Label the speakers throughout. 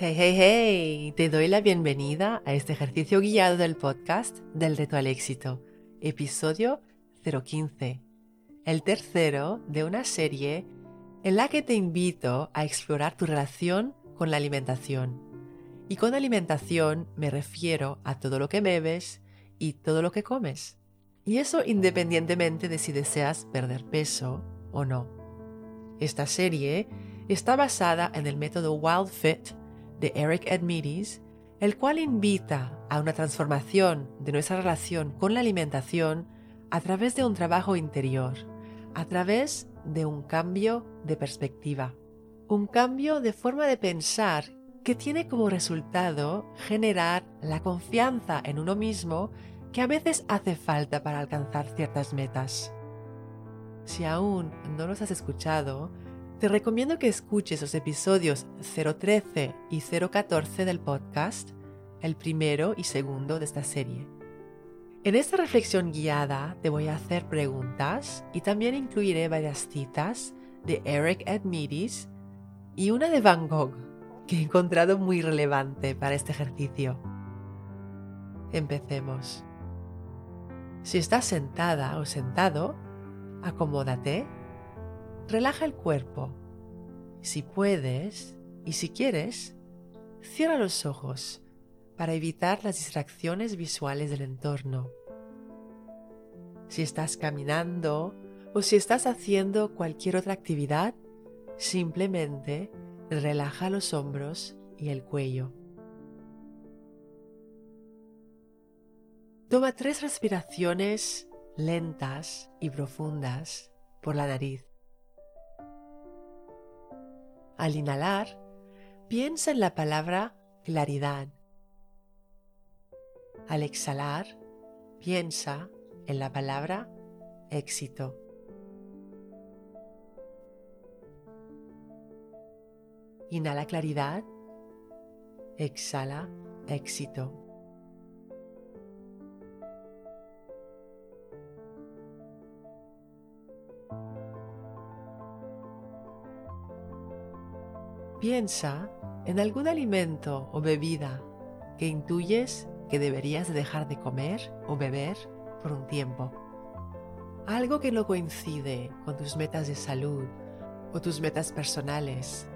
Speaker 1: Hey, hey, hey, te doy la bienvenida a este ejercicio guiado del podcast del reto al éxito, episodio 015, el tercero de una serie en la que te invito a explorar tu relación con la alimentación. Y con alimentación me refiero a todo lo que bebes y todo lo que comes. Y eso independientemente de si deseas perder peso o no. Esta serie está basada en el método Wild Fit de Eric Edmides, el cual invita a una transformación de nuestra relación con la alimentación a través de un trabajo interior, a través de un cambio de perspectiva, un cambio de forma de pensar que tiene como resultado generar la confianza en uno mismo que a veces hace falta para alcanzar ciertas metas. Si aún no los has escuchado, te recomiendo que escuches los episodios 013 y 014 del podcast, el primero y segundo de esta serie. En esta reflexión guiada te voy a hacer preguntas y también incluiré varias citas de Eric Edmides y una de Van Gogh que he encontrado muy relevante para este ejercicio. Empecemos. Si estás sentada o sentado, acomódate Relaja el cuerpo. Si puedes y si quieres, cierra los ojos para evitar las distracciones visuales del entorno. Si estás caminando o si estás haciendo cualquier otra actividad, simplemente relaja los hombros y el cuello. Toma tres respiraciones lentas y profundas por la nariz. Al inhalar, piensa en la palabra claridad. Al exhalar, piensa en la palabra éxito. Inhala claridad, exhala éxito. Piensa en algún alimento o bebida que intuyes que deberías dejar de comer o beber por un tiempo. Algo que no coincide con tus metas de salud o tus metas personales.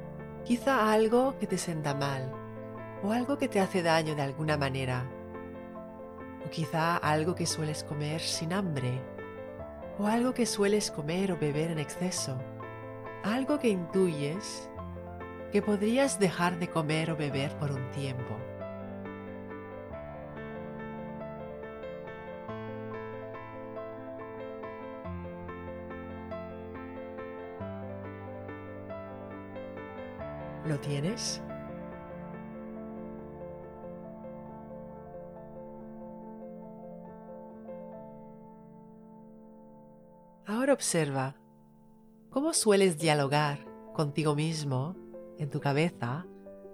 Speaker 1: Quizá algo que te sienta mal o algo que te hace daño de alguna manera. O quizá algo que sueles comer sin hambre o algo que sueles comer o beber en exceso. Algo que intuyes que podrías dejar de comer o beber por un tiempo. ¿Lo tienes? Ahora observa cómo sueles dialogar contigo mismo en tu cabeza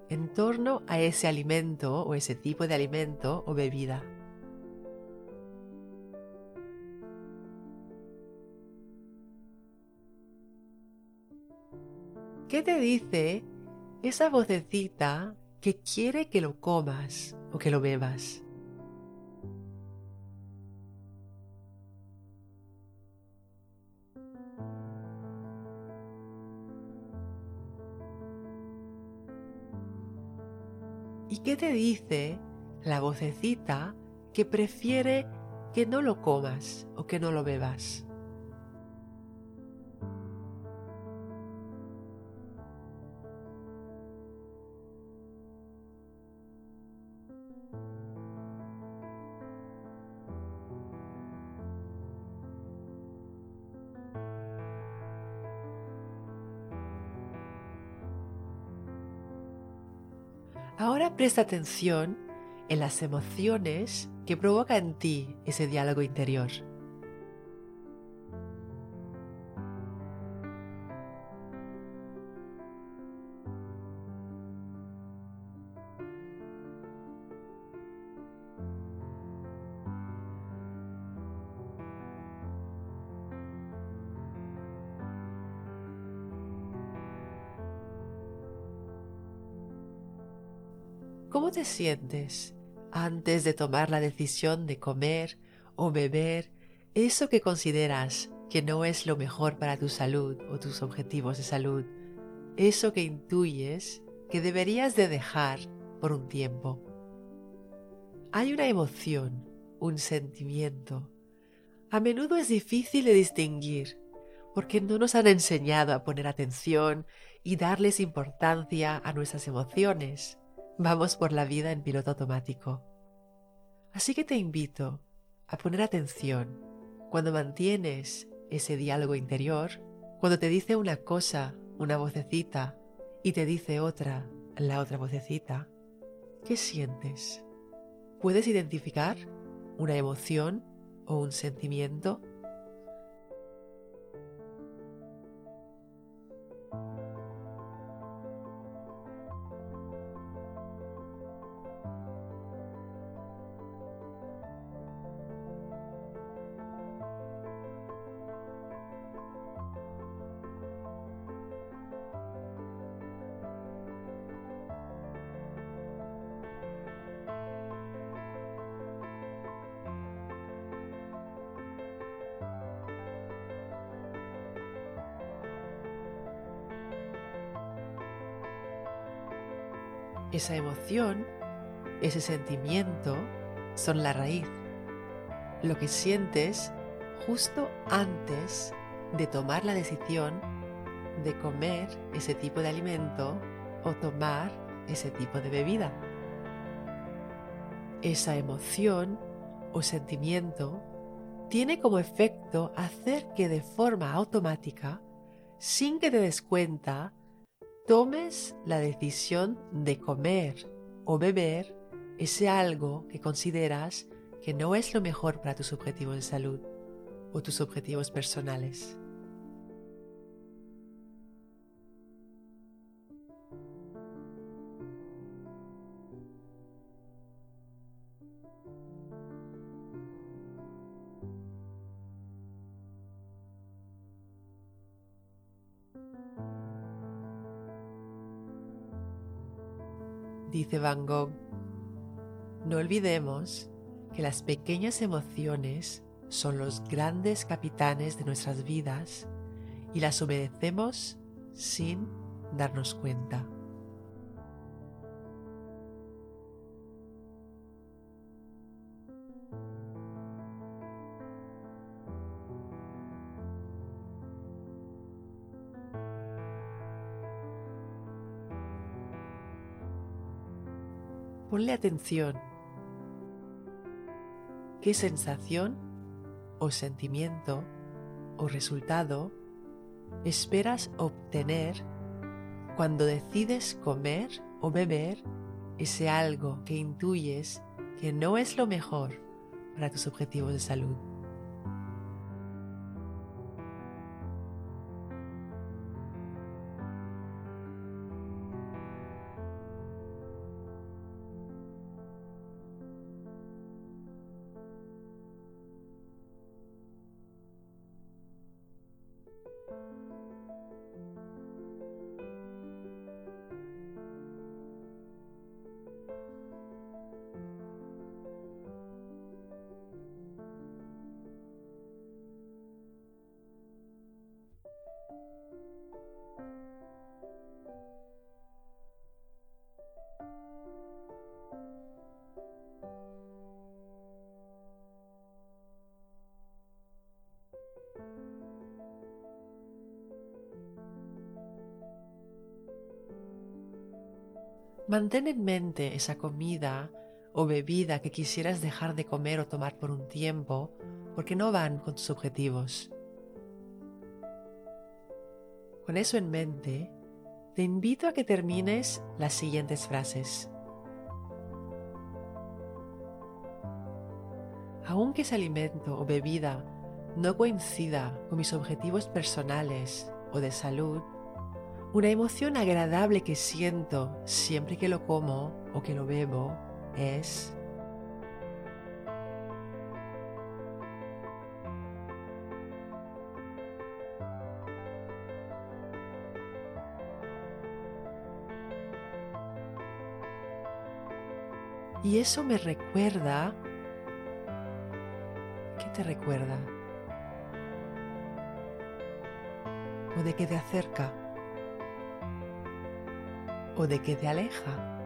Speaker 1: en torno a ese alimento o ese tipo de alimento o bebida. ¿Qué te dice esa vocecita que quiere que lo comas o que lo bebas? ¿Y qué te dice la vocecita que prefiere que no lo comas o que no lo bebas? Presta atención en las emociones que provoca en ti ese diálogo interior. Te sientes antes de tomar la decisión de comer o beber eso que consideras que no es lo mejor para tu salud o tus objetivos de salud? Eso que intuyes que deberías de dejar por un tiempo. Hay una emoción, un sentimiento. A menudo es difícil de distinguir porque no nos han enseñado a poner atención y darles importancia a nuestras emociones. Vamos por la vida en piloto automático. Así que te invito a poner atención cuando mantienes ese diálogo interior, cuando te dice una cosa, una vocecita, y te dice otra, la otra vocecita. ¿Qué sientes? ¿Puedes identificar una emoción o un sentimiento? Esa emoción, ese sentimiento son la raíz. Lo que sientes justo antes de tomar la decisión de comer ese tipo de alimento o tomar ese tipo de bebida. Esa emoción o sentimiento tiene como efecto hacer que de forma automática, sin que te des cuenta, tomes la decisión de comer o beber ese algo que consideras que no es lo mejor para tus objetivos de salud o tus objetivos personales. Dice Van Gogh. No olvidemos que las pequeñas emociones son los grandes capitanes de nuestras vidas y las obedecemos sin darnos cuenta. Ponle atención. ¿Qué sensación o sentimiento o resultado esperas obtener cuando decides comer o beber ese algo que intuyes que no es lo mejor para tus objetivos de salud? Mantén en mente esa comida o bebida que quisieras dejar de comer o tomar por un tiempo porque no van con tus objetivos. Con eso en mente, te invito a que termines las siguientes frases. Aunque ese alimento o bebida no coincida con mis objetivos personales o de salud, una emoción agradable que siento siempre que lo como o que lo bebo es Y eso me recuerda... ¿Qué te recuerda? ¿O de qué te acerca? ¿O de qué te aleja?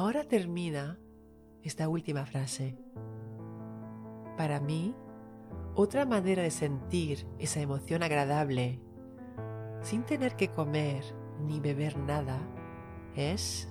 Speaker 1: Ahora termina esta última frase. Para mí, otra manera de sentir esa emoción agradable sin tener que comer ni beber nada es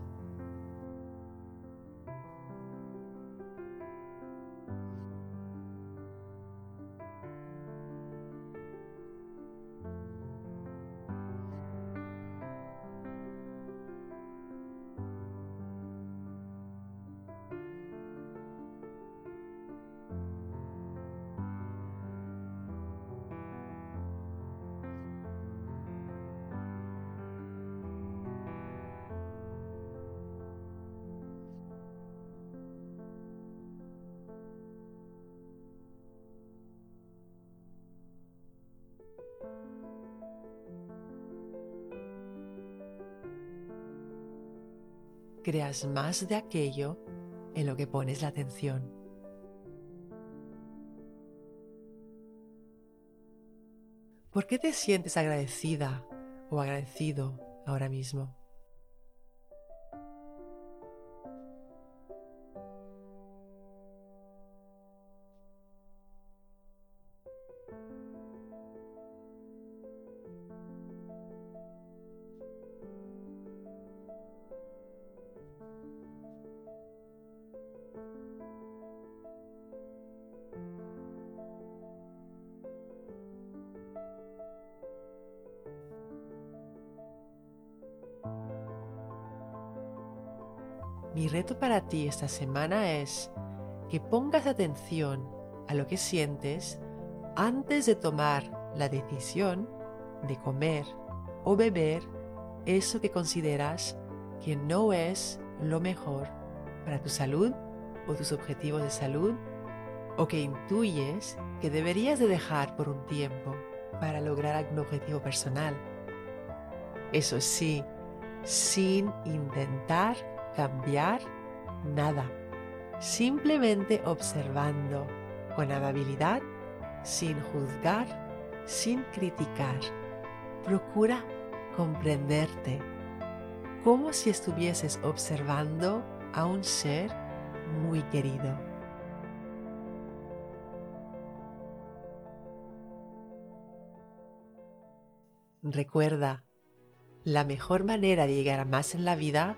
Speaker 1: creas más de aquello en lo que pones la atención. ¿Por qué te sientes agradecida o agradecido ahora mismo? Mi reto para ti esta semana es que pongas atención a lo que sientes antes de tomar la decisión de comer o beber eso que consideras que no es lo mejor para tu salud o tus objetivos de salud o que intuyes que deberías de dejar por un tiempo para lograr algún objetivo personal. Eso sí, sin intentar cambiar nada, simplemente observando con amabilidad, sin juzgar, sin criticar. Procura comprenderte, como si estuvieses observando a un ser muy querido. Recuerda, la mejor manera de llegar a más en la vida